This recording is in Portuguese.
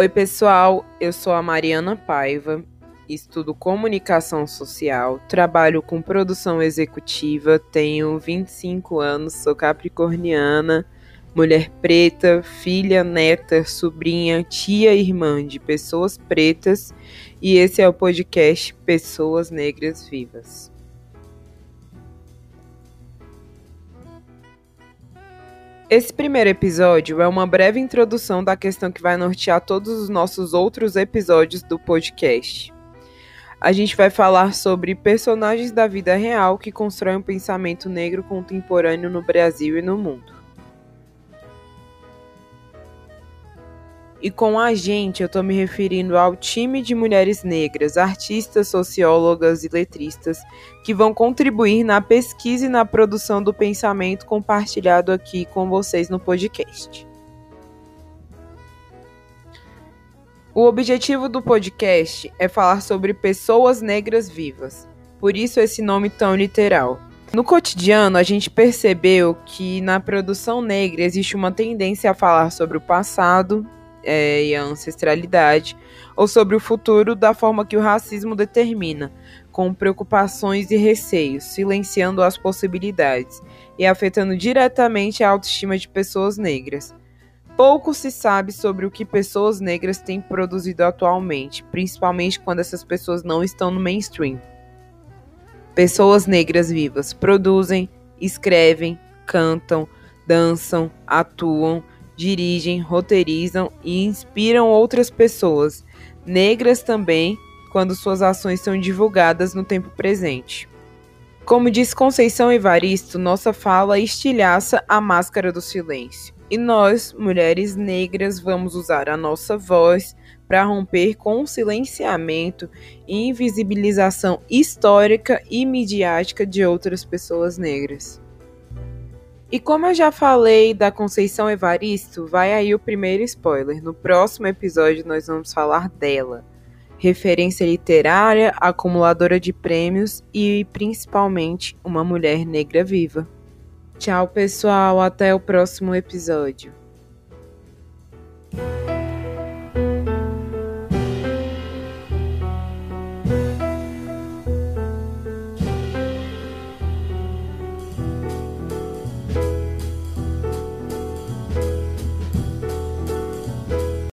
Oi, pessoal, eu sou a Mariana Paiva, estudo comunicação social, trabalho com produção executiva, tenho 25 anos, sou capricorniana, mulher preta, filha, neta, sobrinha, tia e irmã de pessoas pretas, e esse é o podcast Pessoas Negras Vivas. Esse primeiro episódio é uma breve introdução da questão que vai nortear todos os nossos outros episódios do podcast. A gente vai falar sobre personagens da vida real que constroem um pensamento negro contemporâneo no Brasil e no mundo. E com a gente, eu estou me referindo ao time de mulheres negras, artistas, sociólogas e letristas, que vão contribuir na pesquisa e na produção do pensamento compartilhado aqui com vocês no podcast. O objetivo do podcast é falar sobre pessoas negras vivas, por isso esse nome tão literal. No cotidiano, a gente percebeu que na produção negra existe uma tendência a falar sobre o passado, é, e a ancestralidade, ou sobre o futuro da forma que o racismo determina, com preocupações e receios, silenciando as possibilidades e afetando diretamente a autoestima de pessoas negras. Pouco se sabe sobre o que pessoas negras têm produzido atualmente, principalmente quando essas pessoas não estão no mainstream. Pessoas negras vivas produzem, escrevem, cantam, dançam, atuam, dirigem, roteirizam e inspiram outras pessoas, negras também, quando suas ações são divulgadas no tempo presente. Como diz Conceição Evaristo, nossa fala estilhaça a máscara do silêncio. E nós, mulheres negras, vamos usar a nossa voz para romper com o silenciamento e invisibilização histórica e midiática de outras pessoas negras. E como eu já falei da Conceição Evaristo, vai aí o primeiro spoiler. No próximo episódio nós vamos falar dela. Referência literária, acumuladora de prêmios e principalmente uma mulher negra viva. Tchau, pessoal, até o próximo episódio.